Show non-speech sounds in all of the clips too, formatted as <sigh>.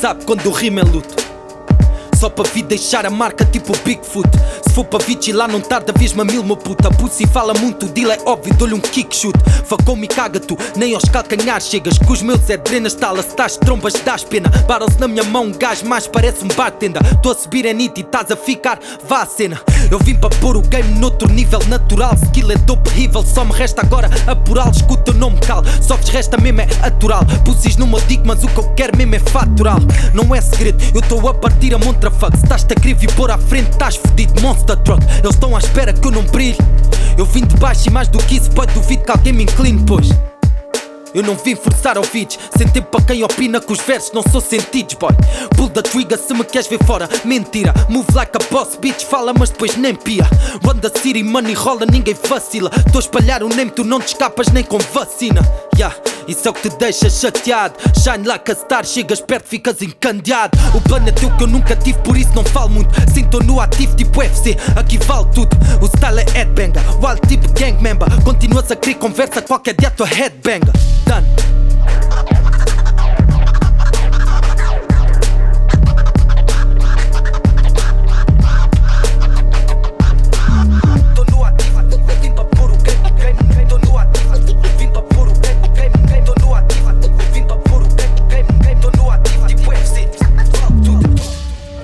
Sabe quando o rimo é luto. Só para vir deixar a marca tipo Bigfoot. For para vigilar, não tarda, vês-me a mil, meu puta. Pussy fala muito, deal é óbvio, dou-lhe um kick shoot. Facou-me e caga tu, nem aos calcanhares chegas. Com os meus é drenas, tala, se estás trombas, dás pena. Barrels na minha mão, um gajo mais parece um bartender. Tô a subir a nit e estás a ficar, vá à cena. Eu vim para pôr o game noutro nível natural. Skill é dope horrível, só me resta agora apurá-lo. Escuta o nome cal, só vos resta mesmo é atural. Pussies no meu digo, mas o que eu quero mesmo é fatural. Não é segredo, eu estou a partir a montra fuck. Se estás-te a vir pôr à frente, estás fedido, monster truck. Eles estão à espera que eu não brilhe. Eu vim de baixo e mais do que isso, pode duvido que alguém me incline, pois. Eu não vim forçar ouvidos, sem tempo para quem opina que os versos não são sentidos, boy. Pull the trigger se me queres ver fora, mentira. Move like a boss, bitch, fala, mas depois nem pia. Run the city, money rola, ninguém vacila. Tô a espalhar o name, tu não te escapas nem com vacina. Yeah, isso é o que te deixa chateado. Shine like a star, chegas perto, ficas encandeado. O plano é teu que eu nunca tive, por isso não falo muito. Sinto no ativo, tipo UFC, aqui vale tudo. O style é headbanger, wild tipo gang member. Continuas a querer conversa, qualquer dia tua headbanger. Done.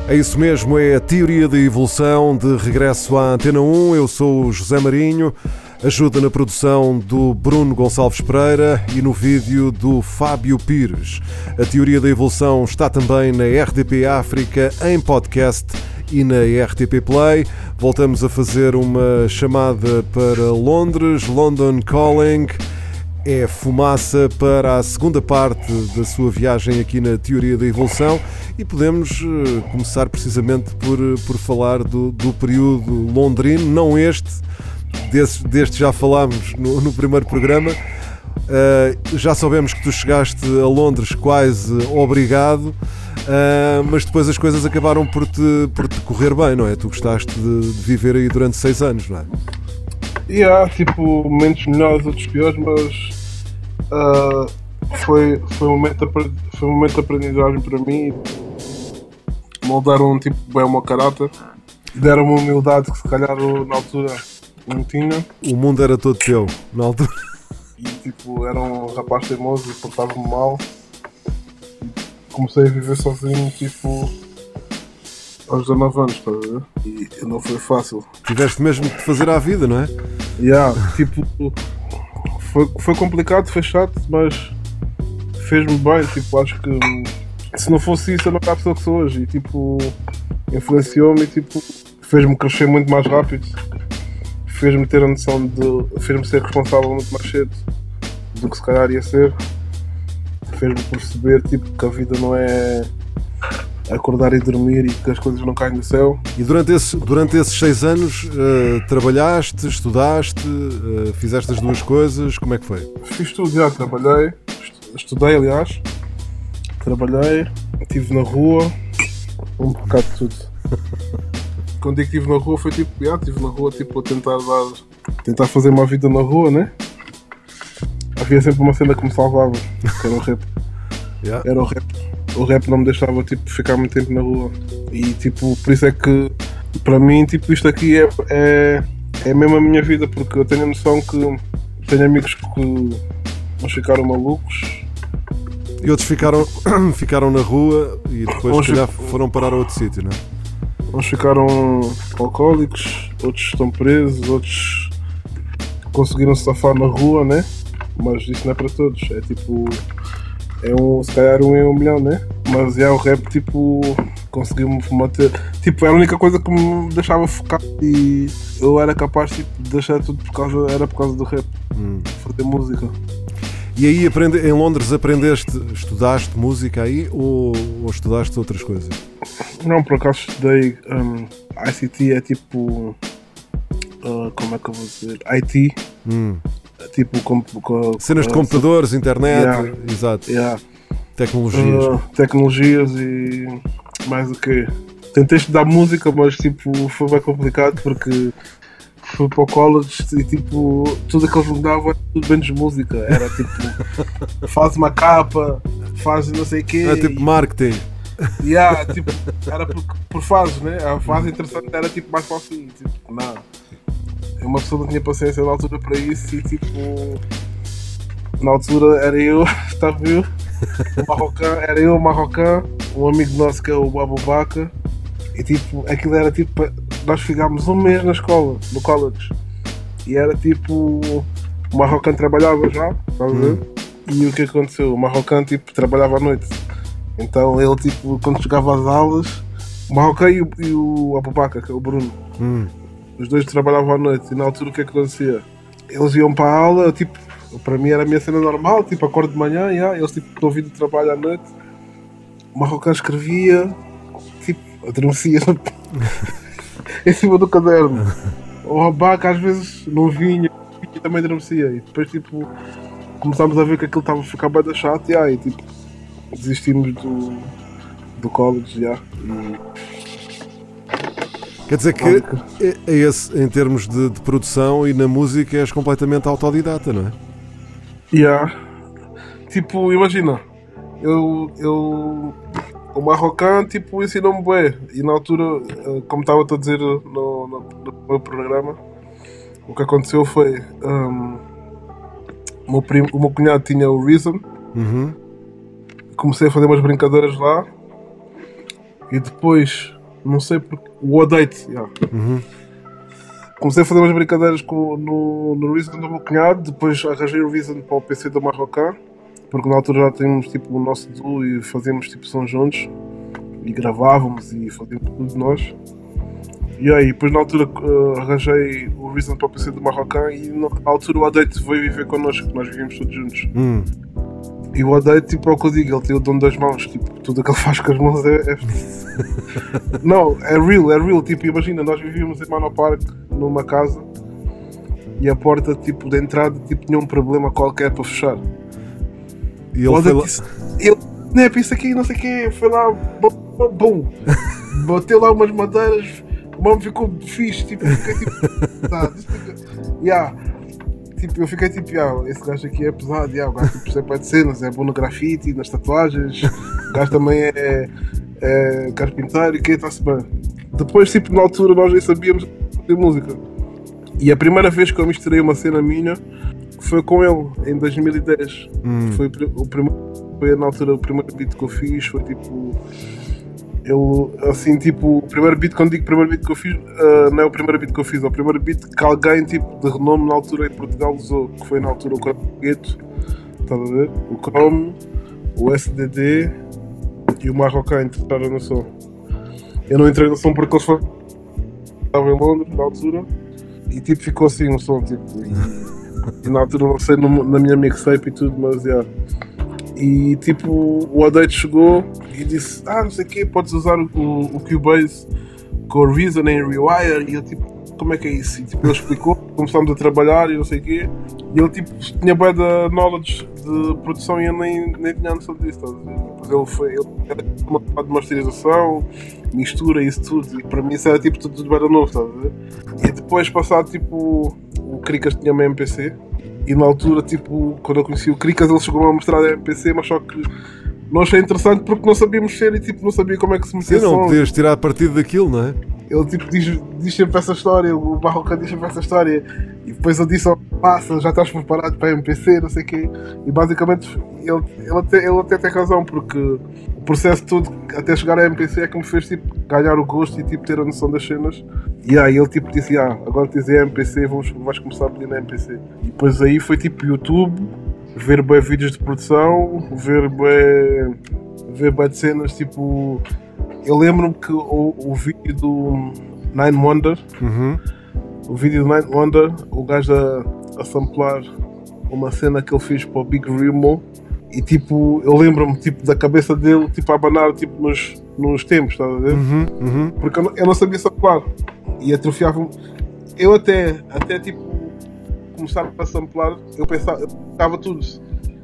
É isso mesmo, é a teoria da evolução de regresso à Antena 1. Eu sou o José Marinho, ajuda na produção do Bruno Gonçalves Pereira e no vídeo do Fábio Pires. A teoria da evolução está também na RDP África em podcast e na RTP Play. Voltamos a fazer uma chamada para Londres, London Calling é fumaça para a segunda parte da sua viagem aqui na Teoria da Evolução e podemos eh, começar precisamente por, eh, por falar do, do período londrino, não este, desse, deste já falámos no, no primeiro programa. Eh, já soubemos que tu chegaste a Londres quase obrigado, eh, mas depois as coisas acabaram por te, por te correr bem, não é? Tu gostaste de, de viver aí durante seis anos, não é? E há tipo momentos melhores, outros piores, mas ah, foi, foi, um momento de, foi um momento de aprendizagem para mim. Moldaram tipo, bem o meu caráter, deram uma humildade que se calhar na altura não tinha. O mundo era todo teu, na altura. E tipo, era um rapaz teimoso e portava-me mal. Comecei a viver sozinho, tipo, aos 19 anos, estás a ver? E não foi fácil. Tiveste mesmo de fazer à vida, não é? Yeah, tipo, foi, foi complicado, foi chato, mas fez-me bem. Tipo, acho que se não fosse isso, eu não era a pessoa que sou hoje. E tipo, influenciou-me e tipo, fez-me crescer muito mais rápido. Fez-me ter a noção de. fez-me ser responsável muito mais cedo do que se calhar ia ser. Fez-me perceber tipo, que a vida não é acordar e dormir e que as coisas não caem do céu. E durante, esse, durante esses seis anos eh, trabalhaste, estudaste, eh, fizeste as duas coisas, como é que foi? Fiz tudo, já trabalhei, estu- estudei aliás, trabalhei, estive na rua, um bocado de tudo. <laughs> Quando digo que estive na rua foi tipo, já, estive na rua tipo a tentar dar, tentar fazer uma vida na rua, né? Havia sempre uma cena que me salvava, que era o rap. <laughs> Yeah. Era o rap. O rap não me deixava tipo ficar muito tempo na rua. E tipo, por isso é que para mim tipo isto aqui é, é, é mesmo a minha vida, porque eu tenho a noção que tenho amigos que vão ficaram malucos E outros ficaram, <coughs> ficaram na rua e depois, Uns calhar, foram parar a outro sítio, não é? Uns ficaram alcoólicos, outros estão presos, outros conseguiram se safar na rua, né? Mas isso não é para todos. É tipo. É um, se calhar um em um milhão, né? Mas é o rap, tipo. Conseguiu-me manter. Tipo, era a única coisa que me deixava focado e eu era capaz tipo, de deixar tudo por causa. Era por causa do rap. Fazer música. E aí, aprende, em Londres, aprendeste, estudaste música aí ou, ou estudaste outras coisas? Não, por acaso estudei um, ICT, é tipo. uh, como é que eu vou dizer? IT. Hum. Tipo, com, com, Cenas de com- computadores, internet, Yeah. exato, Yeah. tecnologias. Uh, tecnologias e mais o quê? Tentei estudar música, mas tipo, foi bem complicado porque fui para o college e tipo, tudo que eles me davam era tudo menos música. Era tipo, <laughs> faz uma capa, faz não sei o quê. É tipo e- marketing. Yeah, tipo, era por, por fases, né? A fase interessante era tipo mais para o fim. Tipo, não. Uma pessoa não tinha paciência na altura para isso e tipo. Na altura era eu, <laughs> estava eu, o Marrocã, era eu, o Marrocã, um amigo nosso que é o Abubaca, e tipo, aquilo era tipo. Nós ficámos um mês na escola, no college, e era tipo. O Marrocã trabalhava já, estás a ver? E o que aconteceu? O Marrocã tipo, trabalhava à noite. Então ele, tipo, quando chegava às aulas, o Marrocã e o, e o Abubaca, que é o Bruno, Hum. Os dois trabalhavam à noite. E na altura o que é que acontecia? Eles iam para a aula, tipo, para mim era a minha cena normal, tipo, acordo de manhã, yeah, eles tipo, tinham vindo de trabalho à noite. O Marrocã escrevia, tipo, adormecia <laughs> em cima do caderno. O Abubaca às vezes não vinha e também adormecia. E depois, tipo, começámos a ver que aquilo estava a ficar bem chato, yeah, e tipo, desistimos do, do college, yeah, e Quer dizer que é, é esse, em termos de, de produção e na música és completamente autodidata, não é? Yeah. Tipo, imagina, eu, eu o Marrocã tipo, ensinou-me bem. E na altura, eh, como estava a dizer no, no, no meu programa, o que aconteceu foi hum, o, meu primo, o meu cunhado tinha o Reason, Uhum. comecei a fazer umas brincadeiras lá e depois, não sei porque. O Odate, yeah. Uhum. Comecei a fazer umas brincadeiras com, no, no Reason do meu cunhado, depois arranjei o Reason para o PC do Marrocã, porque na altura já tínhamos tipo, o nosso duo e fazíamos tipo som juntos e gravávamos e fazíamos tudo nós. E aí, depois na altura eh, arranjei o Reason para o PC do Marrocã e na altura o Adate veio viver connosco, nós vivíamos todos juntos. Hum. E o Adate, tipo, é o que eu digo, ele tem o dom das mãos, tipo, tudo o que ele faz com as mãos é. é- <laughs> Não, é real, é real, tipo, imagina, nós vivíamos em Mano Park, numa casa, e a porta, tipo, de entrada, tipo, tinha um problema qualquer para fechar. E ele foi lá. disse, ele, né, pensa aqui, não sei o quê, foi lá, bum, <laughs> bateu lá umas madeiras, o mano ficou fixe, tipo, fiquei tipo, <laughs> tá, yeah. Tipo, eu fiquei tipo, yeah, esse gajo aqui é pesado, yeah, o gajo tipo, percebe de cenas, é bom no grafite, nas tatuagens, o gajo também é, é carpinteiro e que está-se bem. Depois, tipo, na altura nós nem sabíamos de música. E a primeira vez que eu misturei uma cena minha foi com ele, em 2010. Hum. Foi o primeiro, foi na altura o primeiro beat que eu fiz, foi tipo. Ele, assim, tipo, o primeiro beat, quando digo primeiro beat que eu fiz, ah, não é o primeiro beat que eu fiz, é o primeiro beat que alguém, tipo, de renome na altura em Portugal usou, que foi na altura o Gueto, estás a ver? O Chrome, o SDD e o Marrocã entraram no som. Eu não entrei no som porque eles foram. Estava em Londres na altura e tipo ficou assim um som tipo. E, <laughs> e na altura lancei no- na minha mixtape e tudo, mas yeah. E tipo, o Adate chegou e disse: Ah, não sei o que, podes usar o, o, Cubase com Reason em Rewire. E eu tipo, como é que é isso? E tipo, ele explicou, começámos a trabalhar e não sei o quê. E ele tipo, tinha bem da knowledge de produção e eu nem, nem tinha noção disso, estás a ver? Ele foi, ele era uma parte de masterização, mistura isso tudo. E para mim isso era tipo tudo, tudo bem novo, estás a ver? E depois passado tipo, o Cricas tinha uma MPC. E na altura, tipo, quando eu conheci o Cricas, ele chegou a mostrar a MPC, mas só que não achei interessante porque não sabia mexer e tipo, não sabia como é que se Sim, metia não som. podias tirar partido daquilo, não é? ele tipo diz, diz sempre essa história, o Barroca diz sempre essa história, e depois ele disse ao passa, já estás preparado para a MPC, não sei o quê, e basicamente ele, ele, até, ele até tem razão, porque o processo todo até chegar à MPC é que me fez tipo, ganhar o gosto e tipo, ter a noção das cenas. E aí ele tipo disse, ah, agora tens a MPC, vamos, vais começar a pedir na MPC. E depois aí foi tipo YouTube, ver bem vídeos de produção, ver bem, ver bem de cenas, tipo... Eu lembro-me que o, o vídeo do Nine Wonder, Uhum. o vídeo do Nine Wonder, o gajo a, a samplar uma cena que ele fez para o Big Remo e tipo, eu lembro-me tipo, da cabeça dele tipo, a abanar tipo, nos, nos tempos, estás a ver? Uhum. Uhum. Porque eu não, eu não sabia samplar e atrofiava-me. Eu até, até tipo, começar a samplar, eu pensava, eu pensava tudo.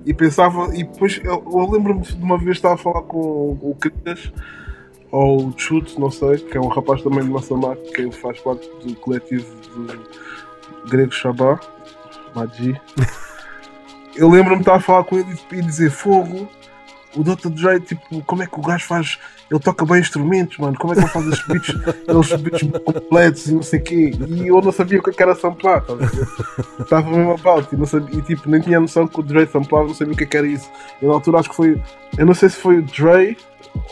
E pensava, e depois eu, eu lembro-me de uma vez estava a falar com o Critas, ou o Chute, não sei, que é um rapaz também de Massamá, que faz parte do coletivo do Grego Shabá, Magi. <laughs> Eu lembro-me de estar a falar com ele e dizer fogo. O Dr. Dre, tipo, como é que o gajo faz? Ele toca bem instrumentos, mano. Como é que ele faz os beats, os beats completos e não sei o quê? E eu não sabia o que é era samplar, tá? Estava mesmo about e, não sabia, e tipo, nem tinha noção que o Dre samplava, não sabia o que é que era isso. E na altura acho que foi, eu não sei se foi o Dre,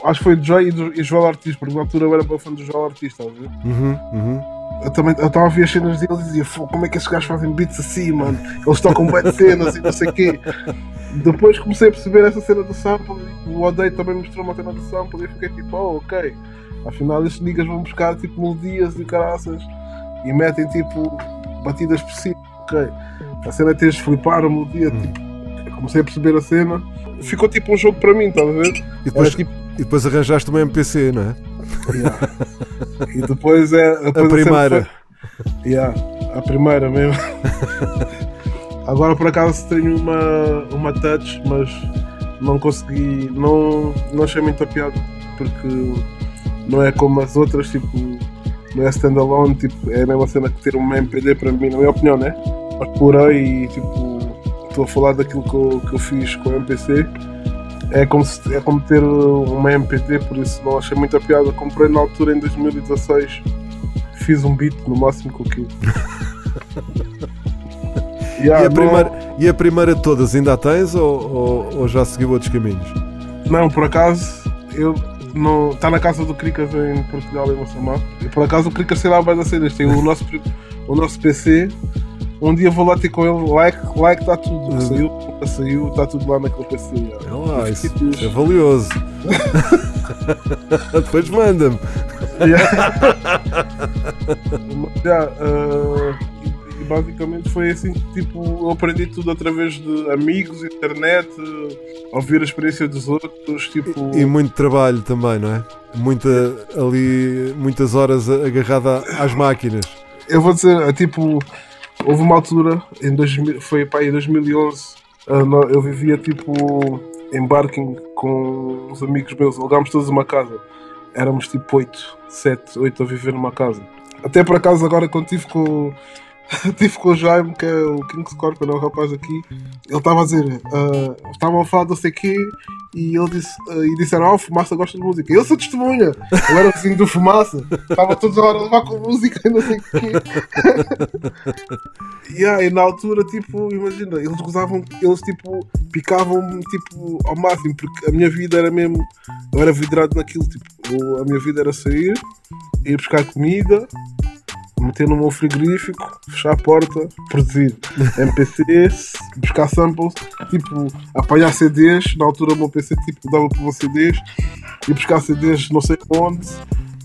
acho que foi o Dre e, o Joel Ortiz, porque na altura eu era bem fã do Joel Ortiz, estás a ver? Uhum. Uhum. Eu também eu estava a ver as cenas deles e dizia, "Fogo, como é que esses gajos fazem beats assim, mano? Eles tocam bem cenas e não sei o quê. Depois comecei a perceber essa cena do sample, e o Odei também mostrou uma cena do sample e eu fiquei tipo, oh, ok. Afinal estes niggas vão buscar tipo melodias e caraças e metem tipo batidas por si, ok. A cena é teres de flipar a melodia, tipo, eu comecei a perceber a cena. Ficou tipo um jogo para mim, estás a ver? E depois, Era tipo, e depois arranjaste uma MPC, não é? Yeah. E depois é. Depois A primeira. foi- Yeah, a primeira mesmo. Agora por acaso tenho uma, uma touch, mas não consegui. Não, não achei muito a piada porque não é como as outras, tipo. Não é standalone, tipo, é a mesma cena que ter uma MPD para mim, na minha opinião, né? Mas por aí, tipo, estou a falar daquilo que eu, que eu fiz com a MPC. É como, se- é como ter uma MPD, por isso não achei muita piada. Comprei na altura em 2016, fiz um beat no máximo com aquilo. <laughs> Yeah, e, a não- primeira, e a primeira de todas ainda a tens ou, ou- ou já seguiu outros caminhos? Não, por acaso, eu não. Está na casa do Cricas em Portugal, em Massamá. E por acaso o Cricas sei lá vai das cenas. Tem o nosso, o nosso PC. Um dia vou lá ter com ele, like, like está tudo. Uhum. Saiu, saiu, está tudo lá naquele PC. É lá, isso, é valioso. <laughs> depois manda-me. Ah, <laughs> e- e basicamente foi assim que tipo, eu aprendi tudo através de amigos, internet, ah, ouvir a experiência dos outros, tipo. E muito trabalho também, não é? Muita, ali, muitas horas agarrada às máquinas. Eu vou dizer, é, tipo, houve uma altura, em 2000, foi pá, em 2011, ah, eu vivia tipo em Barking com uns amigos meus, alugámos todos uma casa. Éramos tipo 8, 7, 8 a viver numa casa. Até por acaso agora quando estive com, <laughs> tive com o Jaime, que é o King Scorpion, é o rapaz aqui, ele estava a dizer, ah, estavam a falar não sei quê, e ele disse, ah, e disseram, ah, o Fumaça gosta de música. Eu sou testemunha, eu era vizinho do Fumaça, estava todos a hora a levar com música e não sei o quê. Yeah, <laughs> e na altura, tipo, imagina, eles gozavam, eles tipo, picavam-me tipo, ao máximo, porque a minha vida era mesmo, eu era vidrado naquilo, tipo, eu- a minha vida era sair, ir buscar comida, meter no meu frigorífico, fechar a porta, produzir MPCs, buscar samples, tipo, apanhar CDs. Na altura o meu PC tipo, dava para CDs e buscar CDs não sei onde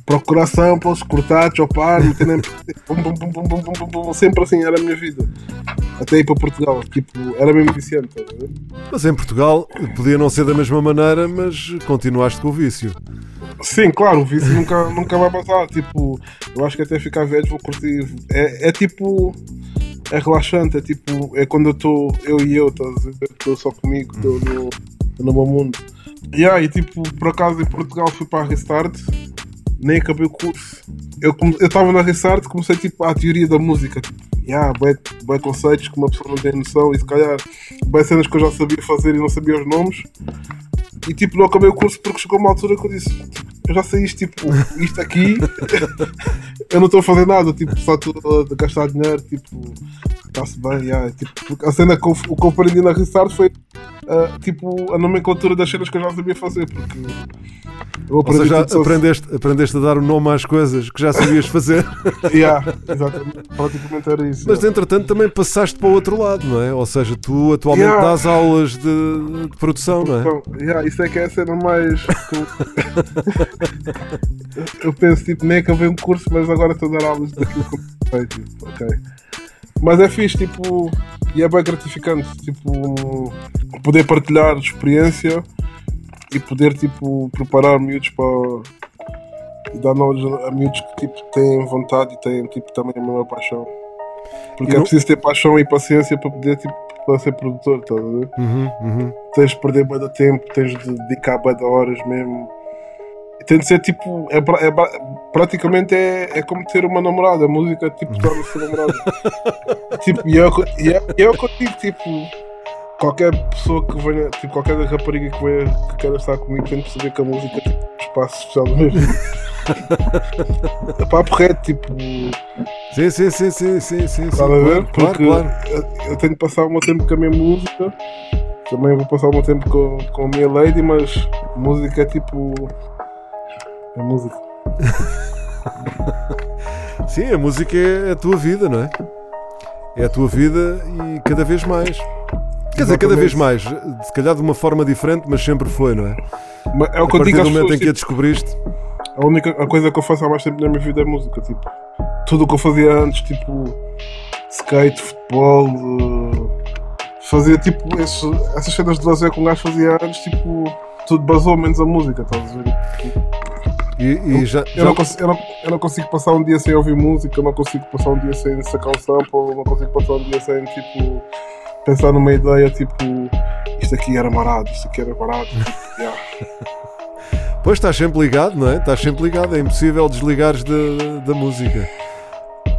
procurar samples, cortar, chopar, meter na bum, bum, bum, sempre assim era a minha vida. Até ir para Portugal, tipo, era mesmo viciante. Mas em Portugal podia não ser da mesma maneira, mas continuaste com o vício. Sim, claro, o vício nunca, nunca vai passar. Tipo, eu acho que até ficar velho vou curtir. É, é tipo. É relaxante, é tipo. É quando eu estou, eu e eu? Estou só comigo, estou no, no meu mundo. Yeah, e tipo, por acaso em Portugal fui para a Restart, nem acabei o curso. Eu estava na Restart, comecei tipo a teoria da música. Tipo, yeah, bué, bué conceitos que uma pessoa não tem noção e se calhar bué cenas que eu já sabia fazer e não sabia os nomes. E tipo, não acabei o curso porque chegou uma altura que eu disse: eu já isto, tipo, isto aqui, eu não estou a fazer nada, tipo, só estou a gastar dinheiro, tipo, está-se bem, yeah, tipo, a cena que eu, o que eu aprendi na Restart foi, ah, tipo, a nomenclatura das cenas que eu já sabia fazer, porque eu Ou aprendi seja, tudo só- aprendeste, aprendeste a dar o nome às coisas que já sabias fazer. <laughs> Yeah, exatamente, praticamente era isso. Mas yeah. entretanto também passaste para o outro lado, não é? Ou seja, tu atualmente Yeah. dás aulas de, de produção, não é? Yeah, isso é que é a cena mais. que eu- <laughs> eu penso, tipo, nem acabei um curso, mas agora estou a dar aulas daquilo que eu sei, tipo, ok. Mas é fixe, tipo, e é bem gratificante, tipo, poder partilhar experiência e poder, tipo, preparar miúdos para. e dar knowledge a miúdos que, tipo, têm vontade e têm, tipo, também a mesma paixão. Porque E é não- preciso ter paixão e paciência para poder, tipo, para ser produtor, estás a ver? Uhum, uhum. tens de perder de tempo, tens de dedicar bué de horas mesmo. E tem de ser tipo, é, é pra- praticamente é, é como ter uma namorada, a música tipo torna-se namorada. <laughs> tipo, e é, e é, e é o que eu digo, tipo, qualquer pessoa que venha, tipo, qualquer rapariga que venha que queira estar comigo tem de perceber que a música tem um espaço especial mesmo. <laughs> é papo reto, tipo, Sim, sim, sim, sim, sim, sim. Estás a ver? Claro, Porque claro. eu- eu tenho de passar o meu tempo com a minha música, também vou passar o meu tempo com, com a minha lady, mas música é tipo. É música. <laughs> Sim, a música é a tua vida, não é? É a tua vida e cada vez mais. Quer dizer, cada vez mais. Se calhar de uma forma diferente, mas sempre foi, não é? Mas é o A que eu partir digo do momento pessoas. em que a tipo, descobriste. a única a coisa que eu faço há mais tempo na minha vida é música. Tipo, tudo o que eu fazia antes, tipo, skate, futebol, eh, fazia tipo essas cenas de lazer que um gajo fazia antes, tipo, tudo basou menos a música, estás a ver? E, e já, Eu já- não, consigo, eu, não, eu não consigo passar um dia sem ouvir música, eu não consigo passar um dia sem sacar um sample, eu não consigo passar um dia sem tipo pensar numa ideia tipo isto aqui era marado, isto aqui era barato. tipo, <laughs> yeah. Pois estás sempre ligado, não é? Estás sempre ligado, é impossível desligares da, da música.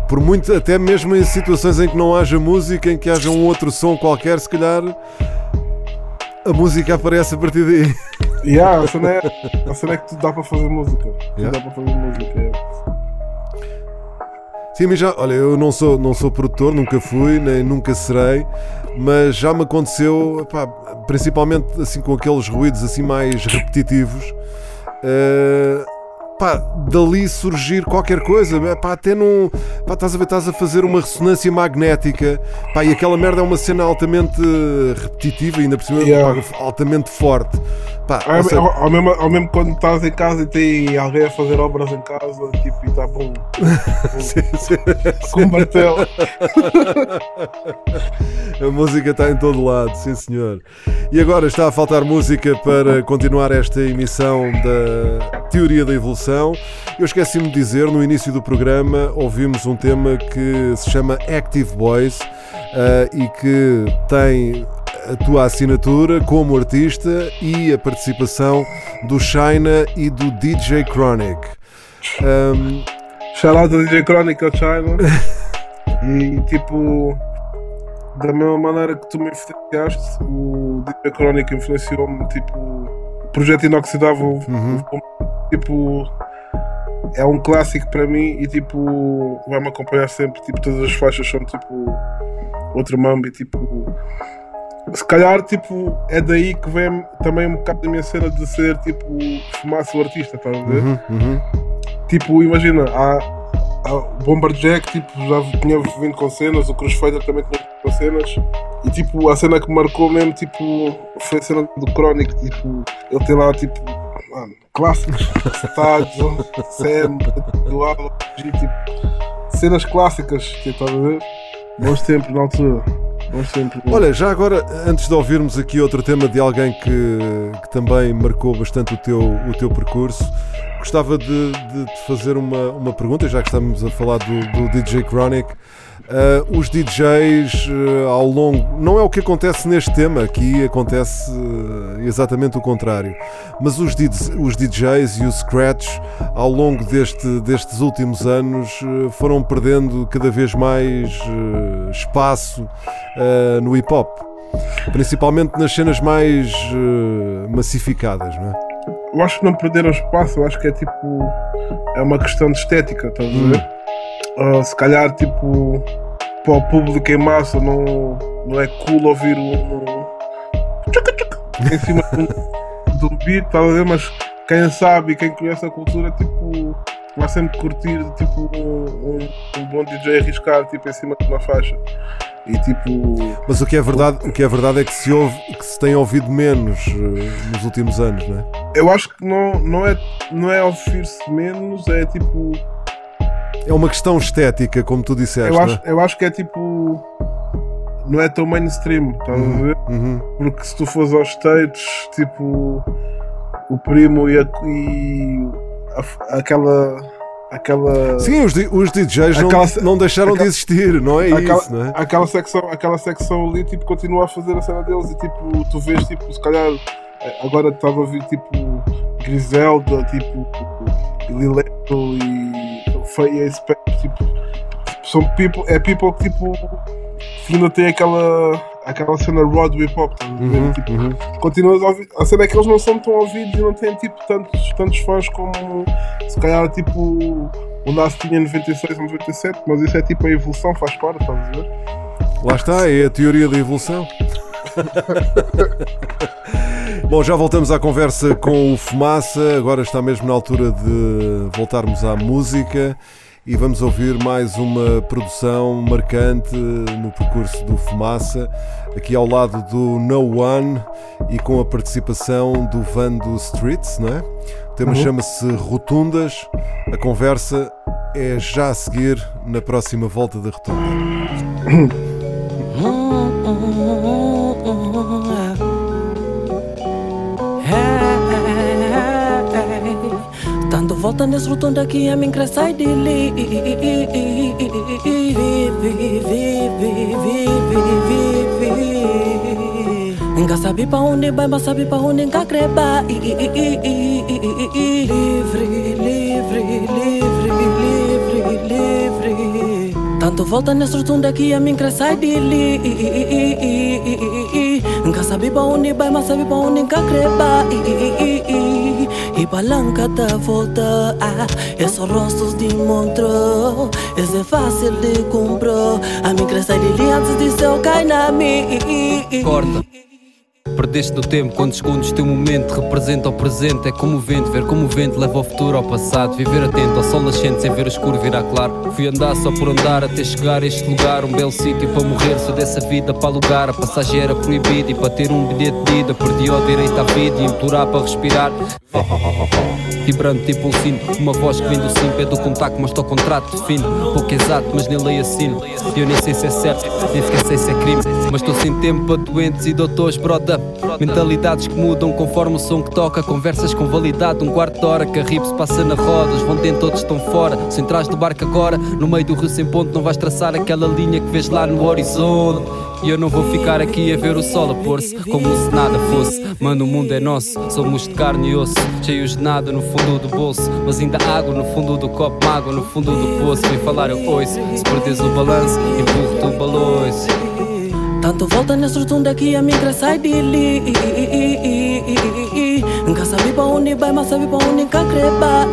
Por muito, até mesmo em situações em que não haja música, em que haja um outro som qualquer, se calhar a música aparece a partir daí. <laughs> Yeah, a, cena é, a cena é que tudo dá para fazer música. Yeah. dá para fazer música. yeah. Sim, mas já, olha, eu não sou, não sou produtor, nunca fui, nem nunca serei, mas já me aconteceu, epá, principalmente assim com aqueles ruídos assim mais repetitivos, eh, pá, dali surgir qualquer coisa, pá, até num, pá, estás a ver, estás a fazer uma ressonância magnética, pá, e aquela merda é uma cena altamente repetitiva, ainda por cima Yeah. pá, altamente forte, pá, Ao, ou seja, ao- ao mesmo, ao mesmo quando estás em casa e tem alguém a fazer obras em casa, tipo, e está bom. <laughs> sim, sim. Com um martelo. A música está em todo lado, sim senhor. E agora está a faltar música para continuar esta emissão da Teoria da Evolução. Eu esqueci-me de dizer, no início do programa ouvimos um tema que se chama Active Boys eh, e que tem a tua assinatura como artista e a participação do China e do DJ Chronic. Ahm, Shout out ao DJ Chronicle China. E tipo, da mesma maneira que tu me influenciaste, o DJ Chronicle influenciou-me, tipo, o projeto inoxidável, Uhum. Tipo, é um clássico para mim e tipo, vai-me acompanhar sempre, tipo, todas as faixas são tipo outro mambo e tipo. Se calhar, tipo, é daí que vem também um bocado da minha cena de ser, tipo, fumaça o artista, estás a ver? uhum, uhum. Tipo, imagina, há, há o Bomberjack tipo, já tinha vindo com cenas, o Crossfader também tinha vindo com cenas. E tipo, a cena que me marcou mesmo tipo, foi a cena do Chronic, tipo, ele tem lá tipo, mano, clássicos, Estados, Sam, Dual, tipo, cenas clássicas, estás a ver? Bons tempos na altura. Olha, já agora, antes de ouvirmos aqui outro tema de alguém que, que também marcou bastante o teu, o teu percurso, gostava de, de te fazer uma, uma pergunta, já que estamos a falar do, do DJ Chronic. Ah, os DJs ah, ao longo. Não é o que acontece neste tema, aqui acontece ah, exatamente o contrário. Mas os, DJs, os DJs e os Scratch, ao longo deste, destes últimos anos, ah, foram perdendo cada vez mais ah, espaço ah, no hip hop. Principalmente nas cenas mais massificadas, não é? eu acho que não perderam espaço, eu acho que é tipo. É uma questão de estética, estás a ver? Ah, se calhar, tipo, para o público em massa não, não é cool ouvir um. um tchuca, tchuca em cima de um, <laughs> de um beat, estás a ver? Mas quem sabe e quem conhece a cultura, tipo, vai sempre curtir, tipo, um, um, um bom DJ arriscar, tipo, em cima de uma faixa. E tipo. Mas o que é verdade, o que é, verdade é que se, ouve, que se tem ouvido menos eh, nos últimos anos, não é? Eu acho que não, não é, não é ouvir-se menos, é tipo. É uma questão estética, como tu disseste. Eu não acho, é? eu acho que é tipo. Não é tão mainstream, estás a ver? Uhum. Porque se tu fores aos States, tipo. O primo e, a, e a- aquela. Aquela. Sim, os, os DJs não, Aquela se- não deixaram de aquela- existir, não é aquela, isso, não é? aquela secção, aquela secção ali tipo, continua a fazer a cena deles e tipo, tu vês tipo, se calhar agora estava a ouvir tipo Griselda, tipo Lileto e Feia Spec, tipo, são people, é people que tipo ainda tem aquela aquela cena Rod Hip Hop, ver? Uhum, Tipo, uhum. continuas a ouvir. A cena é que eles não são tão ouvidos e não têm tipo tantos, tantos fãs como se calhar tipo o Nas tinha em 96 ou 97, mas isso é tipo a evolução, faz parte, estás a ver? Lá está, é a teoria da evolução. <laughs> Bom, já voltamos à conversa com o Fumaça. Agora está mesmo na altura de voltarmos à música e vamos ouvir mais uma produção marcante no percurso do Fumaça, aqui ao lado do No One e com a participação do Vando Streets, não é? O tema chama-se Rotundas. A conversa é já a seguir na próxima volta da Rotunda. <clears throat> volta nesse rotunda que a mim cresce de li. Vive, sabe pra onde vai, mas sabe pra onde nunca creba Livre, livre, livre, livre, livre. Tanto volta nesse rotunda que a mim cresce de li. Nunca sabe pra onde vai, mas sabe pra onde nunca creba balanca da volta, ah, esses rostos de montrou, esse é fácil de comprar. A mim cresce de antes de seu cai na mim. Corta. Perdeste no tempo, quantos segundos teu momento representa o presente. É como o vento, ver como o vento leva o futuro ao passado. Viver atento ao sol nascente sem ver o escuro virar claro. Fui andar só por andar até chegar a este lugar. Um belo sítio para morrer, sou dessa vida para alugar. A passagem era proibida e para ter um bilhete de ida perdi o direito à vida e implorar para respirar. Vibrando tipo um sino, uma voz que vem do sim, pede o contacto, mas estou contrato defino. Pouco exato, mas nem leio assino. Eu nem sei se é certo, nem sequer sei se é crime. Mas estou sem tempo para doentes e doutores, broda. Mentalidades que mudam conforme o som que toca. Conversas com validade, um quarto de hora. Carribe se passa na roda, os vão dentro, todos estão fora. Se entras do barco agora, no meio do rio sem ponto, não vais traçar aquela linha que vês lá no horizonte. E eu não vou ficar aqui a ver o sol a pôr-se como se nada fosse. Mano, o mundo é nosso, somos de carne e osso, cheios de nada no fundo do bolso. Mas ainda água no fundo do copo, água no fundo do poço. Vem falar, eu ouço. Se perdes o balanço, empurro-te o balões. Tanto volta nesse rotunda que a cresce sai de li Nunca sabe pra onde vai, mas sabe pra onde nunca creba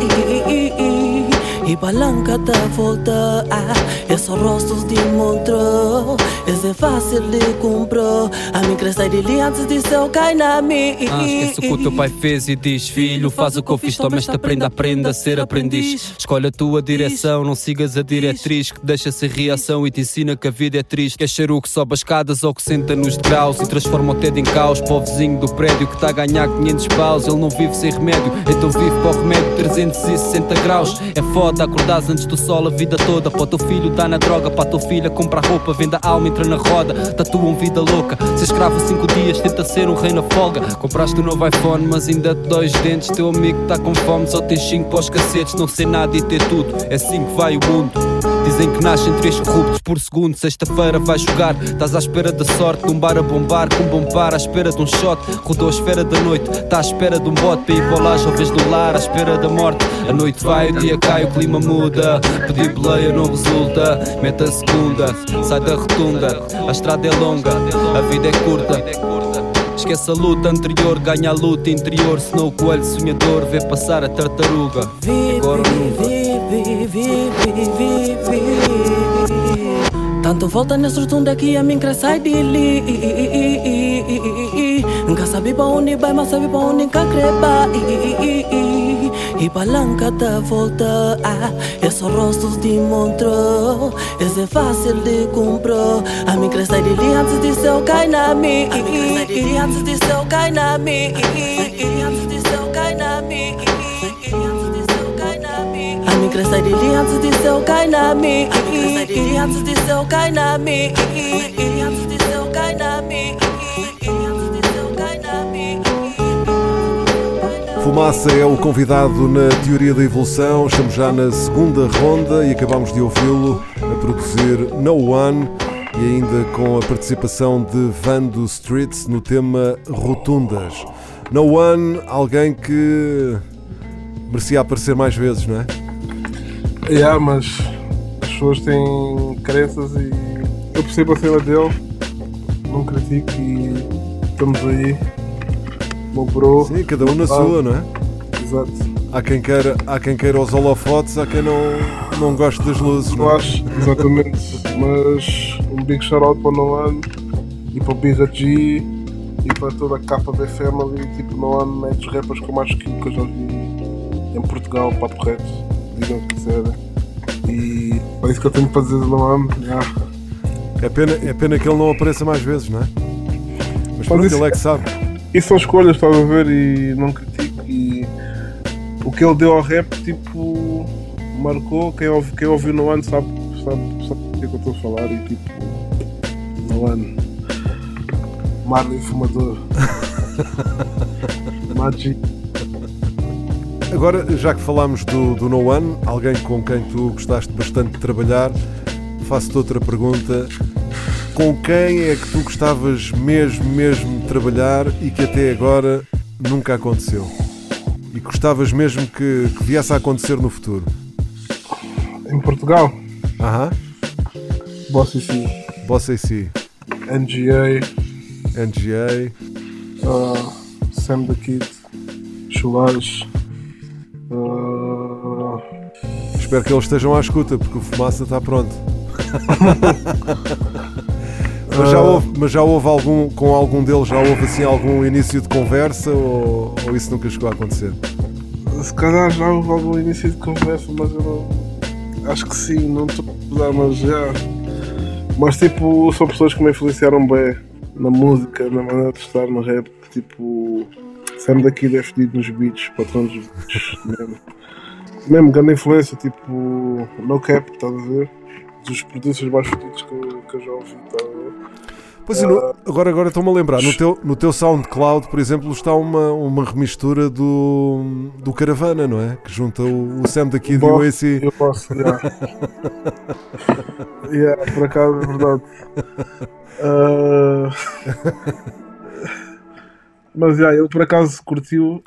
E balanca da volta, ah, esses rostos de montrou Esse é fácil de comprar. A mim cresce sai de li antes de seu cai na mim Ah, esquece o que o teu pai fez e diz Filho, faz o que eu fiz, toma esta prenda, aprenda a ser aprendiz. Escolhe a tua direção, não sigas a diretriz Que deixa sem reação e te ensina que a vida é triste. Quer ser o que sobe as escadas ou que senta nos degraus E transforma o TED em caos. Para o vizinho do prédio Que está a ganhar 500 paus, ele não vive sem remédio. Então vive para o remédio 360 graus. É foda, acordares antes do sol a vida toda. Para o teu filho dá na droga, para a tua filha compra roupa Vende a alma, entra na roda, tatuam vida louca. Ser escravo 5 dias, tenta ser um rei na folga. Compraste um novo iPhone, mas ainda te dói os dentes. Teu amigo tá com fome, só tens 5 para os cacetes. Não sei nada e ter tudo, é assim que vai o mundo Dizem que nascem três corruptos por segundo. Sexta-feira vais jogar, estás à espera da sorte. Num bar a bombar, com um bom par, à espera de um shot. Rodou a esfera da noite, tá à espera de um bote. Para ir para lá, jovens do lar, à espera da morte. A noite vai, o dia cai, o clima muda. Pedir boleia não resulta, mete a segunda, sai da rotunda. A estrada é longa, a vida é curta. Esquece a luta anterior, ganha a luta interior. Senão o coelho sonhador vê passar a tartaruga. Agora ou nunca. Vive, vive, vive. Tanto volta nesse rotundo aqui a mim cresce sai de li. Nunca sabe pra onde vai, mas sabe pra onde nunca creba. E palanca da volta, ah, esses rostos de montrou. Esse é fácil de comprar. A mim cresce sai de li antes de seu cai na mim. Antes de seu cai na mim. Antes de seu antes de seu de. Antes de seu cai na. Fumaça é o convidado na Teoria da Evolução. Estamos já na segunda ronda e acabamos de ouvi-lo a produzir No One e ainda com a participação de Vando Streets no tema Rotundas. No One, alguém que merecia aparecer mais vezes, não é? Yeah, mas as pessoas têm crenças e eu percebo a cena dele, não critico e estamos aí. Meu bro. Sim, cada um na sua, não é? Exato. Há quem queira, há quem queira os holofotes, há quem não, não goste das luzes, não Eu é? acho, exatamente. Mas um big shout out para o Noan e para o Birra G e para toda a capa da Family. Tipo, Noan é dos rappers que eu mais que eu já vi em Portugal, papo reto, digam o que quiserem. E é isso que eu tenho para dizer do. Yeah. É pena, é pena que ele não apareça mais vezes, não é? Mas Mas pronto, isso- ele é que sabe. Isso são escolhas, estás a ver? E não critico. E o que ele deu ao rap, tipo, marcou. Quem, ouve, quem ouviu no ano sabe, sabe, sabe o que é que eu estou a falar. E tipo, no ano, Marley Fumador, <laughs> Magi. Agora, já que falámos do, do No One, alguém com quem tu gostaste bastante de trabalhar, faço-te outra pergunta. Com quem é que tu gostavas mesmo, mesmo de trabalhar e que até agora nunca aconteceu? E gostavas mesmo que, que viesse a acontecer no futuro? Em Portugal, Aham. Bossy C, Bossa AC, NGA, NGA, uh, Sam the Kid, Chulage. Espero que eles estejam à escuta porque o Fumaça está pronto. <laughs> mas, já houve, mas já houve algum, com algum deles, já houve assim algum início de conversa ou, ou isso nunca chegou a acontecer? Se calhar já houve algum início de conversa, mas eu não. Acho que sim, não estou a usar, mas já. Mas tipo, são pessoas que me influenciaram bem na música, na maneira de estar no rap. Tipo, Sam daqui é fedido nos beats, patrão dos beats mesmo. Mesmo grande influência, tipo, no cap, estás a ver? Dos producers mais fedidos que, eu- que eu já ouvi, estás a ver? Pois no- agora, agora estou-me a lembrar, no teu, no teu SoundCloud, por exemplo, está uma, uma remistura do, do Caravana, não é? Que junta o, o Sam daqui e o AC. Eu posso, yeah. yeah, por acaso é verdade. Ah, <laughs> Mas yeah, ele por acaso curtiu.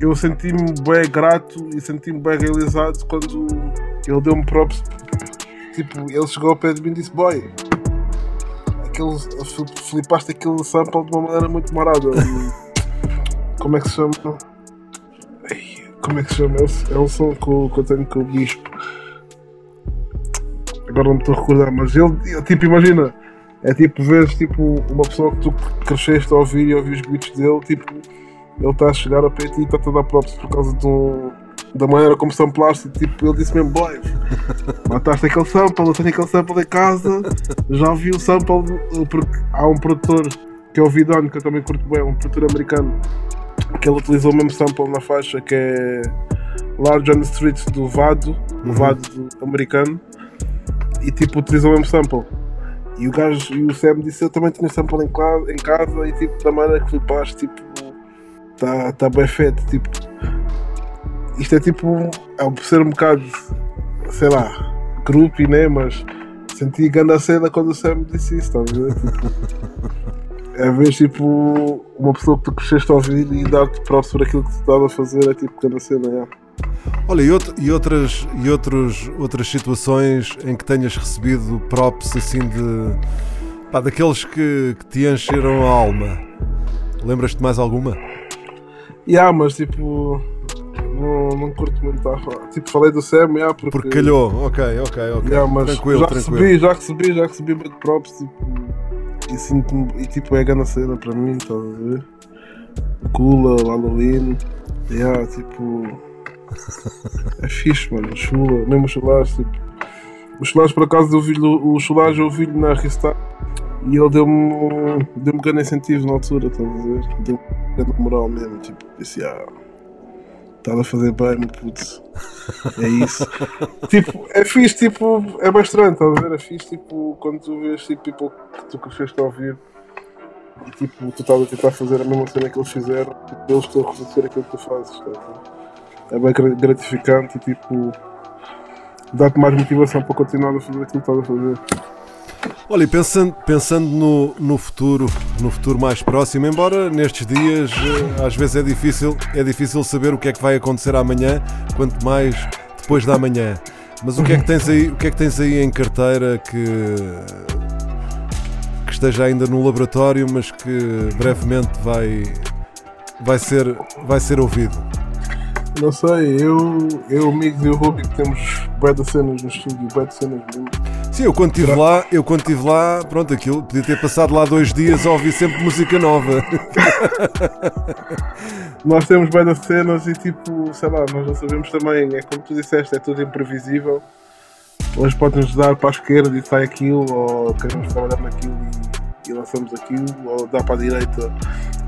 Eu senti-me bem grato e senti-me bem realizado quando ele deu-me props. Tipo, ele chegou ao pé de mim e disse: Boy, aquele, flipaste aquele sample de uma maneira muito marada. <laughs> Como é que se chama? Como é que se chama? É o- som que eu, que eu tenho com o Bispo. Agora não me estou a recordar, mas ele, ele, tipo, imagina, é tipo, vês tipo, uma pessoa que tu cresceste a ouvir e ouvir os beats dele, tipo, ele está a chegar ao ti e está-te a dar props por causa do, da maneira como samplaste, tipo, ele disse mesmo, boy, <laughs> mataste aquele sample, eu tenho aquele sample em casa, já ouvi o sample, porque há um produtor que é o Vidon, que eu também curto bem, um produtor americano, que ele utilizou o mesmo sample na faixa que é Large on the Street do Vado, o Uhum. Vado do- americano, e tipo utilizou o mesmo sample. E o gajo e o Sam disse eu também tinha sample em, cla- em casa e tipo da maneira que flipaste, tipo, tá, tá bem feito, tipo. Isto é tipo, é por ser um bocado, sei lá, grupo, né? Mas senti grande a cena quando o Sam disse isso, estás a ver? Tipo, <laughs> é ver tipo uma pessoa que tu cresceste a ouvir e dar-te props por aquilo que tu estás a fazer, é tipo grande a cena, é. Olha, e, out- e outras, e outros, outras situações em que tenhas recebido props assim de. pá, daqueles que, que te encheram a alma. Lembras-te mais alguma? Yeah, mas tipo. Não, não curto muito a falar. Tipo, falei do Sam, yeah, porque. Porque calhou, ok, ok, ok. Yeah, mas tranquilo, já tranquilo. recebi, já recebi, já recebi muito props, tipo. E sinto e tipo é grande cena para mim, estás a ver? Kula, Halloween, yeah, tipo. <laughs> É fixe, mano, chula, mesmo chulares, tipo. Os chulares por acaso eu vi o chulares eu vi na Restart e ele deu-me deu-me grande incentivo na altura, estás a ver? Deu-me grande moral mesmo, tipo, disse, ah, estás a fazer bem, meu puto. <laughs> É isso. tipo, é fixe, tipo, é bem estranho, estás a ver? É fixe, tipo, quando tu vês tipo, people que tu cresceste a ouvir e tipo, tu estás a tentar fazer a mesma cena que eles fizeram, tipo, eles estão a reconhecer aquilo que tu fazes, estás a ver? É bem gra- gratificante e tipo, dá-te mais motivação para continuar a fazer aquilo que estás a fazer. Olha, pensando, pensando no, no futuro, no futuro mais próximo, embora nestes dias eh, às vezes é difícil, é difícil saber o que é que vai acontecer amanhã, quanto mais depois da manhã. Mas o que é que tens aí, o que é que tens aí em carteira que que esteja ainda no laboratório, mas que brevemente vai vai ser vai ser ouvido? Não sei, eu, eu, o Miggs e o Ruby que temos bué de cenas no estúdio, bué de cenas mesmo. Sim, eu quando estive lá, eu quando estive lá, pronto, aquilo podia ter passado lá dois dias a ouvir sempre música nova. <laughs> Nós temos bué de cenas e tipo, sei lá, nós não sabemos também, é como tu disseste, é tudo imprevisível. Hoje pode-nos dar para a esquerda e sai aquilo, ou queremos trabalhar naquilo e, e lançamos aquilo, ou dá para a direita,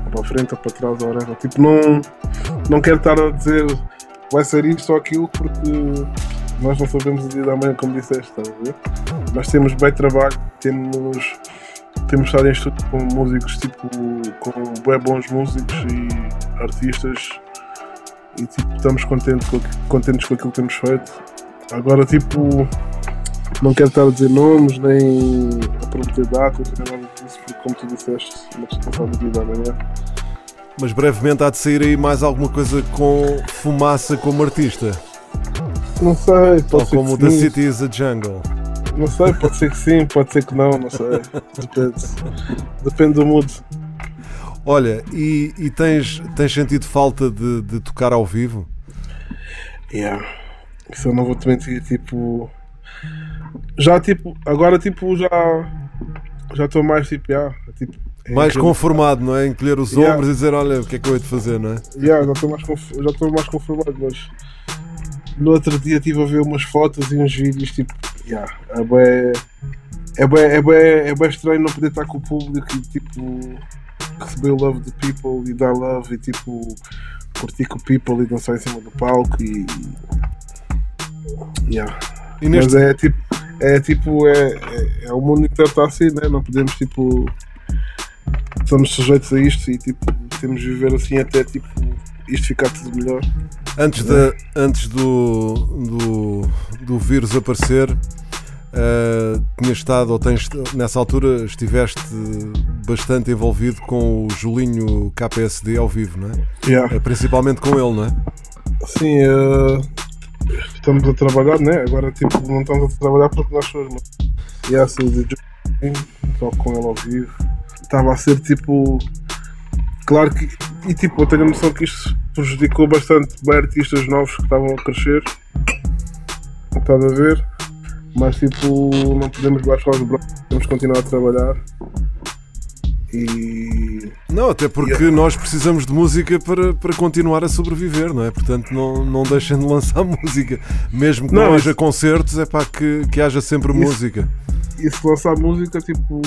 ou para a frente, ou para trás, ou whatever. Tipo, não, não quero estar a dizer vai ser isto ou aquilo porque nós não sabemos o dia da manhã, como disseste, estás a ver? Mas temos bem trabalho, temos, temos estado em estudo com músicos, tipo, com bem bons músicos e artistas e tipo, estamos contentes com, contentes com aquilo que temos feito. Agora, tipo, não quero estar a dizer nomes nem a prometer datas, nem nada disso, porque, como tu disseste, uma o dia da manhã. Mas brevemente há de sair aí mais alguma coisa com fumaça como artista. Não sei, pode ser como The sim. City is a Jungle. Não sei, pode ser que sim, pode ser que não, não sei. Depende. Depende do mood. Olha, e, e tens, tens sentido falta de, de tocar ao vivo? Yeah. Isso eu não vou te mentir, tipo. Já tipo, agora tipo já. Já estou mais tipo, yeah, tipo. é Mais conformado, não é? Encolher os Yeah. ombros e dizer, olha, o que é que eu hei de fazer, não é? Yeah, já estou mais, conf... já estou mais conformado, mas no outro dia estive a ver umas fotos e uns vídeos, tipo, yeah, é bem, é bem, é bem, é bem estranho não poder estar com o público e tipo receber o love do people e dar love e tipo curtir com o people e dançar em cima do palco e yeah. E Mas neste, é tipo, é tipo, é, é, é o mundo inteiro está assim, né? Não podemos tipo. Estamos sujeitos a isto e tipo, temos de viver assim até tipo isto ficar tudo melhor. antes, de, antes do, do, do vírus aparecer, eh, tinhas estado, ou tens, nessa altura, estiveste bastante envolvido com o Julinho KPSD ao vivo, não é? Yeah. Eh, Principalmente com ele, não é? Sim, eh, estamos a trabalhar, né? Agora tipo, não estamos a trabalhar porque nós somos. Mas... Yeah, sou o DJ, toco com ele ao vivo. Estava a ser tipo. Claro que. E tipo, eu tenho a noção que isto prejudicou bastante bem artistas novos que estavam a crescer. Estás a ver? Mas tipo, não podemos baixar os braços, temos que continuar a trabalhar. E. Não, até porque nós precisamos de música para, para continuar a sobreviver, não é? Portanto, não, não deixem de lançar <laughs> música. Mesmo que não, Não, haja isso- concertos, é para que, que haja sempre Isso- música. E se lançar música, tipo,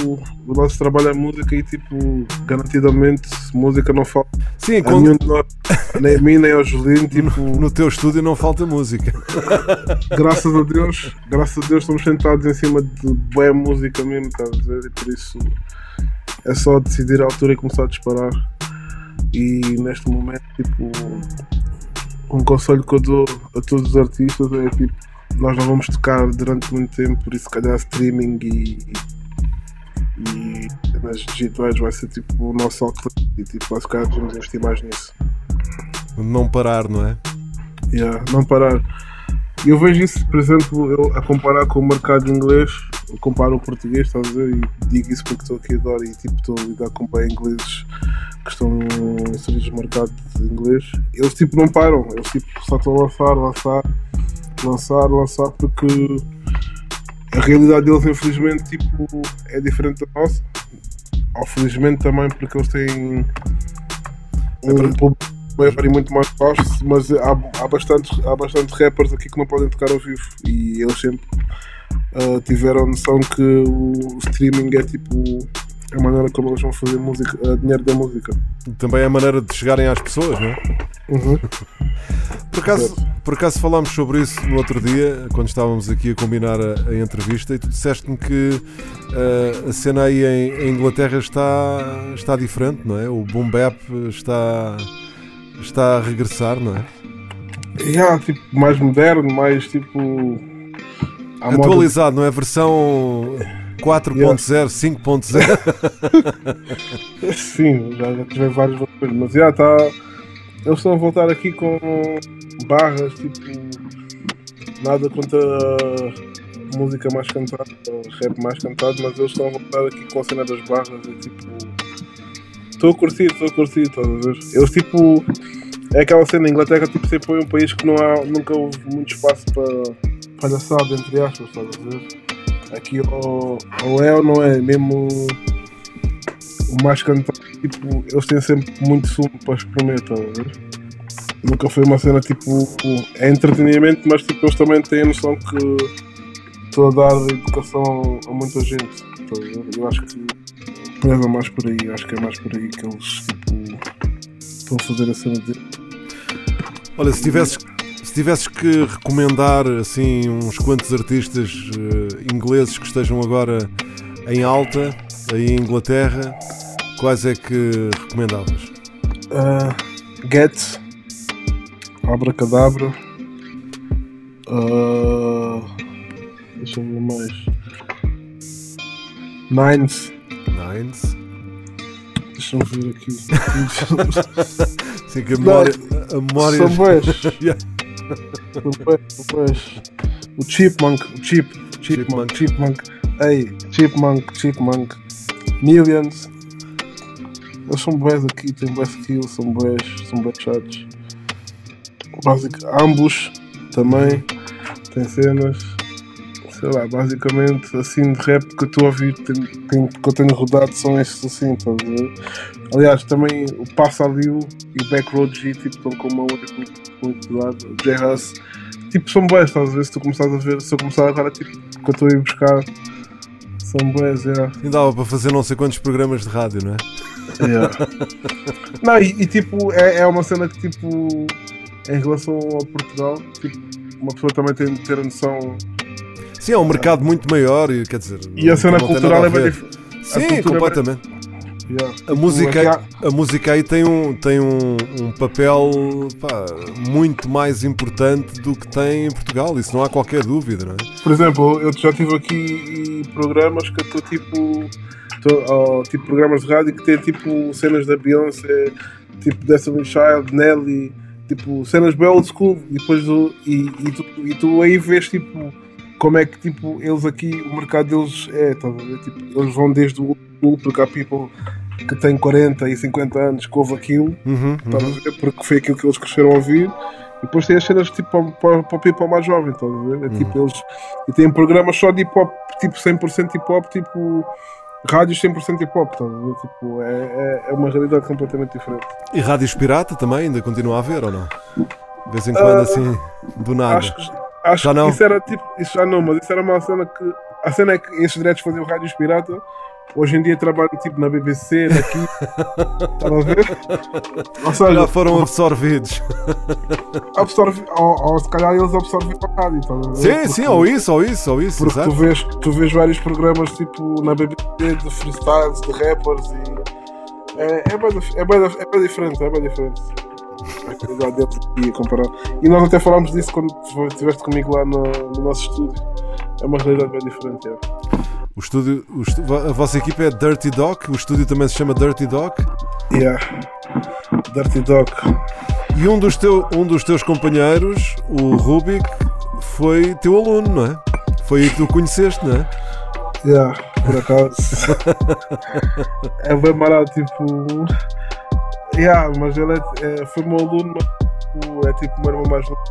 o nosso trabalho é música e tipo, garantidamente música não falta. Sim, A quando- nós, nem a mim, nem ao Julino, tipo, no teu estúdio não falta música. <laughs> graças a Deus, graças a Deus estamos sentados em cima de boa música mesmo, estás a dizer? E por isso é só decidir a altura e começar a disparar. E neste momento, tipo, um conselho que eu dou a todos os artistas é tipo, nós não vamos tocar durante muito tempo, por isso se calhar streaming e, e nas digitais vai ser tipo o nosso alcance e tipo, se calhar devemos investir mais nisso. Não parar, não é? Yeah, não parar. Eu vejo isso, por exemplo, eu a comparar com o mercado inglês, eu comparo o português, estás a ver? E digo isso porque estou aqui agora e tipo estou a lidar com bem ingleses que estão inseridos no mercado inglês, eles tipo não param, eles tipo só estão a lançar, lançar, lançar, lançar, porque a realidade deles infelizmente tipo, é diferente da nossa. Ou felizmente também porque eles têm um público maior e muito mais vasto, mas há, há, bastantes, há bastantes rappers aqui que não podem tocar ao vivo e eles sempre uh, tiveram a noção que o streaming é tipo a maneira como eles vão fazer música, uh, dinheiro da música. Também é a maneira de chegarem às pessoas, não é? Uhum. Por acaso, por acaso falámos sobre isso no outro dia, quando estávamos aqui a combinar a, a entrevista, e tu disseste-me que uh, a cena aí em, em, Inglaterra está, está diferente, não é? O boom bap está, está a regressar, não é? Yeah, tipo, mais moderno, mais tipo. Atualizado, moda... não é? Versão 4.0, yeah. 5.0. <laughs> Sim, já, já tive vários versões, mas já está. Eles estão a voltar aqui com barras, tipo. Nada contra música mais cantada, rap mais cantado, mas eles estão a voltar aqui com a cena das barras, é tipo. Estou a curtir, estou a curtir, estás a ver? Tipo. É aquela cena, a Inglaterra tipo, sempre foi um país que não há, nunca houve muito espaço para palhaçada, entre aspas, estás a ver? Aqui ou, ou é ou não é, mesmo o mais cantado, tipo, eles têm sempre muito sumo para espremer, estás a ver? Nunca foi uma cena tipo. É entretenimento, mas tipo, eles também têm a noção que estou a dar educação a muita gente. Estás a ver? Eu acho que preza mais por aí, acho que é mais por aí que eles tipo, estão a fazer a cena dele. Olha, se tivesses, se tivesses que recomendar assim uns quantos artistas uh, ingleses que estejam agora em alta aí em Inglaterra, quais é que recomendavas? Uh, Get, Abracadabra, uh, deixa eu ver mais. Nines. Nines. Deixa-me ver aqui. <laughs> Sim, que a memória. a memória... São boas, O Chipmunk, o Chip, Chipmunk, Chipmunk. Ei, Chipmunk, Chipmunk. Millions. Eles são boés aqui, têm boés skills, são boés, são boés chatos. Basic, ambos também tem cenas. Sei lá, basicamente assim de rap que eu estou a ouvir, tem, tem, que eu tenho rodado são estes assim, estás a ver? Aliás, também o Passa Liu e o Backroad G tipo, estão com uma outra muito lado, o J-Hus. Tipo, são boés, estás a ver? Se tu começares a ver, se eu começar agora, tipo, que eu estou a ir buscar são boas, yeah. E dava para fazer não sei quantos programas de rádio, não é? Yeah. <laughs> não, e, e, tipo, é, é uma cena que tipo, em relação ao Portugal, tipo, uma pessoa também tem de ter a noção. Sim, é um mercado muito maior, e quer dizer. E a cena cultural é bem diferente. Sim, completamente. Yeah. A, música, a música aí tem um, tem um, um papel pá, muito mais importante do que tem em Portugal, isso não há qualquer dúvida, não é? Por exemplo, eu já tive aqui programas que estou tipo. Tô, tipo programas de rádio que têm tipo cenas da Beyoncé, tipo Destiny Child, Nelly, tipo cenas bem old school, e depois do, e, e, tu, e tu aí vês tipo como é que tipo eles aqui, o mercado deles é, tá? Tipo, eles vão desde o porque há people que tem 40 e 50 anos que ouve aquilo, uhum, uhum. Ver, porque foi aquilo que eles cresceram a ouvir. E depois tem as cenas tipo para, para o people mais jovem, estás a ver? É, uhum. tipo, eles, e tem programas só de hip hop, tipo 100% hip hop, tipo rádios 100% hip hop, estás a ver? Tipo, é, é, é, uma realidade completamente diferente. E rádios pirata também ainda continua a haver ou não? De vez em quando, uh, assim, do nada. Acho que, acho já não? isso era tipo, isso já não, mas isso era uma cena que. A cena é que esses diretos faziam rádios pirata Hoje em dia trabalho tipo na BBC, daqui. <laughs> Estão a ver? Ou seja, Já foram absorvidos. <laughs> Absorvi, ou, ou se calhar eles absorvem a rádio. Sim, porque, sim, ou isso, ou isso, ou isso. Porque tu vês, tu vês vários programas tipo na BBC de freestyles, de rappers e. É, é, bem, é, bem, é bem diferente, é bem diferente. A comparar. E nós até falámos disso quando estiveste comigo lá no, no nosso estúdio. É uma realidade bem diferente. É. O estúdio, o estúdio, a vossa equipa é Dirty Doc, o estúdio também se chama Dirty Doc? Yeah, Dirty Doc. E um dos, teu, um dos teus companheiros, o Rubik, foi teu aluno, não é? Foi aí que tu conheceste, não é? Yeah, por acaso. <laughs> é bem marado, tipo. Yeah, mas ele é, é, foi meu aluno, mas tipo, é tipo o meu irmão mais novo.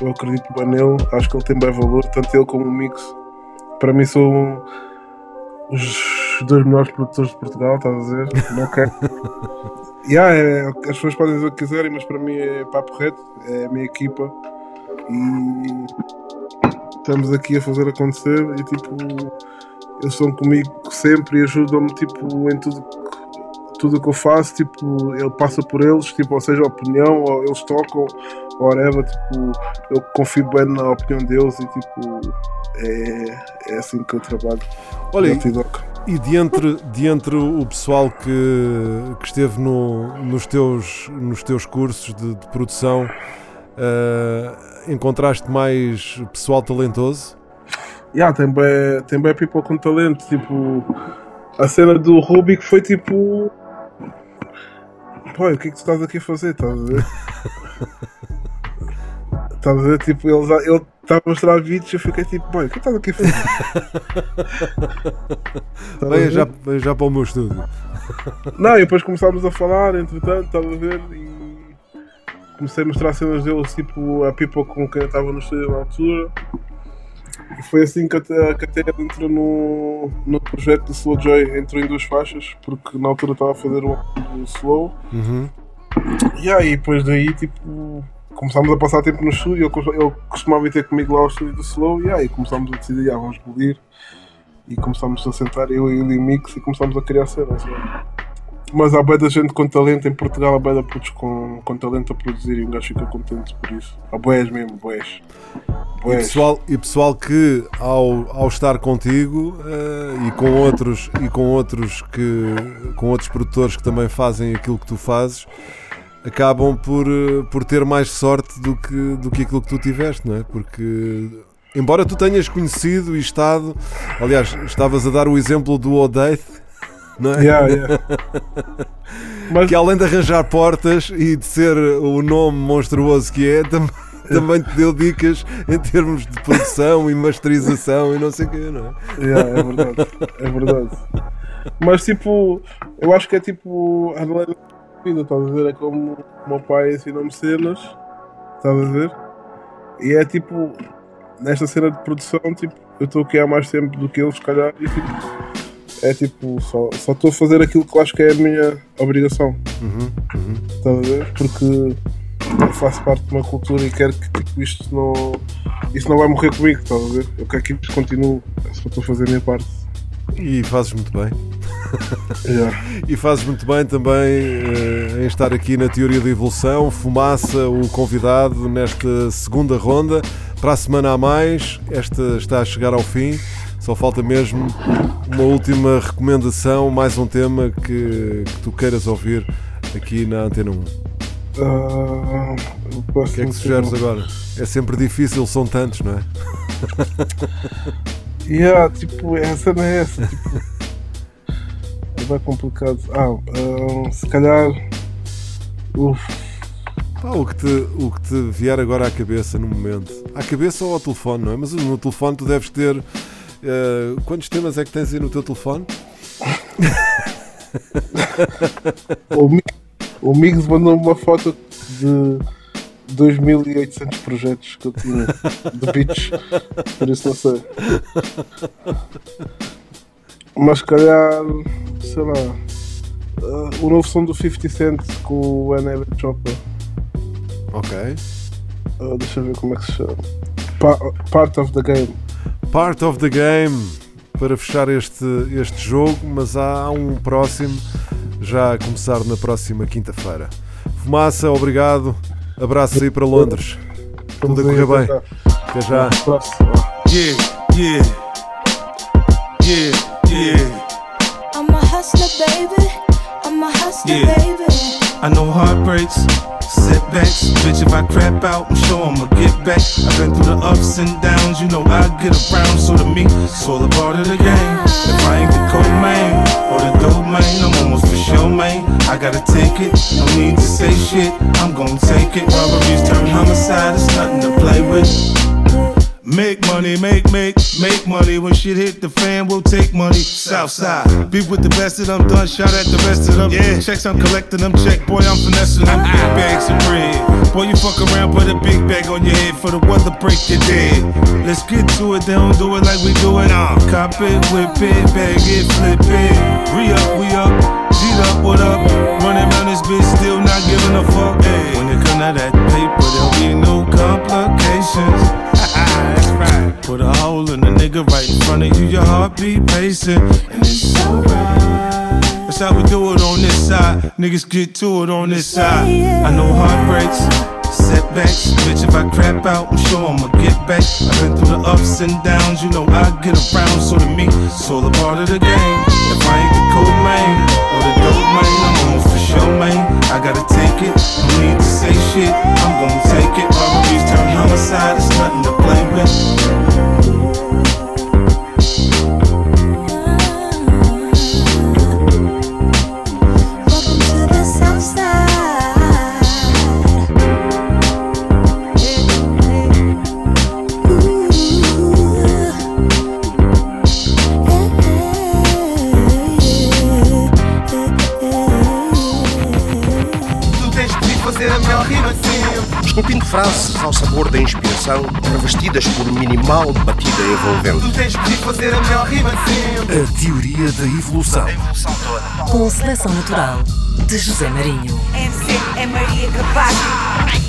Eu acredito bem nele, acho que ele tem bem valor, tanto ele como o Mix. Para mim são os dois melhores produtores de Portugal, estás a dizer? <laughs> Não quero. yeah, é, as pessoas podem dizer o que quiserem, mas para mim é papo reto, é a minha equipa e estamos aqui a fazer acontecer e tipo eles estão comigo sempre e ajudam-me tipo em tudo tudo o que eu faço, tipo, ele passa por eles, tipo, ou seja, a opinião, ou eles tocam, ou whatever, tipo, eu confio bem na opinião deles e tipo, é, é assim que eu trabalho. Olha, e de entre, de entre o pessoal que, que esteve no, nos, teus, nos teus cursos de, de produção, uh, encontraste mais pessoal talentoso? Yeah, tem bem, tem bem people com talento, tipo, a cena do Rubik foi tipo Pô, o que é que tu estás aqui a fazer? Estás a ver? estás a ver? Tipo, ele, ele está a mostrar vídeos e eu fiquei tipo, boy, o que é que estás aqui a fazer? Venha já, já para o meu estúdio. Não, e depois começámos a falar, entretanto, estás a ver? E comecei a mostrar cenas deles, tipo, a people com quem eu estava no estúdio na altura. E foi assim que a, que a Terra entrou no, no projeto do Slow Joy, entrou em duas faixas, porque na altura estava a fazer um do Slow. Uhum. E aí, depois daí, tipo, começámos a passar tempo no estúdio. Ele, ele costumava ir ter comigo lá ao estúdio do Slow, e aí começámos a decidir, ah, vamos bolir. E começámos a sentar, eu e o Mix, e começámos a criar cenas. Mas há da gente com talento em Portugal, há da putos com, com talento a produzir e um gajo fica contente por isso. Há boés mesmo, boés. E pessoal, e pessoal que ao, ao estar contigo uh, e com outros e com outros que com outros produtores que também fazem aquilo que tu fazes acabam por, uh, por ter mais sorte do que, do que aquilo que tu tiveste, não é? Porque embora tu tenhas conhecido e estado, aliás, estavas a dar o exemplo do Odeith, não é? Yeah, yeah. <laughs> Mas... Que além de arranjar portas e de ser o nome monstruoso que é, também <laughs> também te deu dicas em termos de produção e masterização e não sei o quê, não é? Yeah, é verdade, é verdade. Mas tipo, eu acho que é tipo a vida, estás a ver? É como o meu pai ensinou-me cenas, estás a ver? E é tipo, nesta cena de produção, tipo, eu estou aqui há mais tempo do que ele, se calhar, e tipo é tipo, só estou a fazer aquilo que eu acho que é a minha obrigação. Uhum, uhum. Estás a ver? Porque eu faço parte de uma cultura e quero que tipo, isto não. Isso não vai morrer comigo, estás a ver? Eu quero que isto continue, só estou a fazer a minha parte. E fazes muito bem. Yeah. e fazes muito bem também uh, em estar aqui na Teoria da Evolução. Fumaça, o convidado nesta segunda ronda. Para a semana a mais, esta está a chegar ao fim. Só falta mesmo uma última recomendação, mais um tema que, que tu queiras ouvir aqui na Antena 1. Uh, o que é que sugeres agora? É sempre difícil, são tantos, não é? <laughs> yeah, tipo, essa não é essa. Tipo, é bem complicado. Ah, uh, se calhar. Uf. Pá, o, que te, o que te vier agora à cabeça no momento. À cabeça ou ao telefone, não é? Mas no telefone tu deves ter. Uh, quantos temas é que tens aí no teu telefone? O Migs mandou uma foto de 2.800 projetos que eu tinha de beats, por isso não sei. Mas calhar, sei lá, uh, o novo som do 50 Cent com o N.L. Chopper. Ok. Uh, deixa eu ver como é que se chama. Pa part of the Game. Part of the Game para fechar este, este jogo, mas há um próximo já a começar na próxima quinta-feira. Fumaça, obrigado. Abraços aí para Londres. Tudo a correr bem. Até já. Yeah, yeah. Yeah, yeah. I'm a hustler, baby. I'm a hustler, baby. I know heartbreaks, setbacks. Bitch, if I crap out, I'm sure I'ma get back. I've been through the ups and downs, you know I get around. So to me, it's all a part of the game. If I ain't the co-main or the domain, I'm almost for sure, man. I gotta take it, no need to say shit. I'm gonna take it. Robberies turn homicide, it's nothing to play with. Make money, make, make, make money. When shit hit the fan, we'll take money. Southside. Be with the best of them, done. Shout at the rest of them. Yeah. Checks, I'm collecting them. Check, boy, I'm finessing them. Big bags of bread. Boy, you fuck around, put a big bag on your head for the weather break your dead. Let's get to it, they don't do it like we do it. Uh. Cop it, whip it, bag it, flip it. Re up, we up. beat up, what up? Running around this bitch, still not giving a fuck. Hey. When it come to that paper, there'll be no complications. Put a hole in the nigga right in front of you, your heartbeat pacing. And it's alright. That's how we do it on this side. Niggas get to it on this side. I know heartbreaks, setbacks. Bitch, if I crap out, I'm sure I'ma get back. I've been through the ups and downs, you know I get around. So to me, it's all a part of the game. If I ain't the cold man or the dope man, I'm on for sure, man. I gotta take it, no need to say shit. I'm gonna take it. Robberies turn homicide, it's nothing to play with. Ao sabor da inspiração, revestidas por minimal batida envolvente. Tu tens que fazer a melhor rima de sempre. A teoria da evolução. A evolução toda. Com seleção natural de José Marinho. MC é Maria Capaz.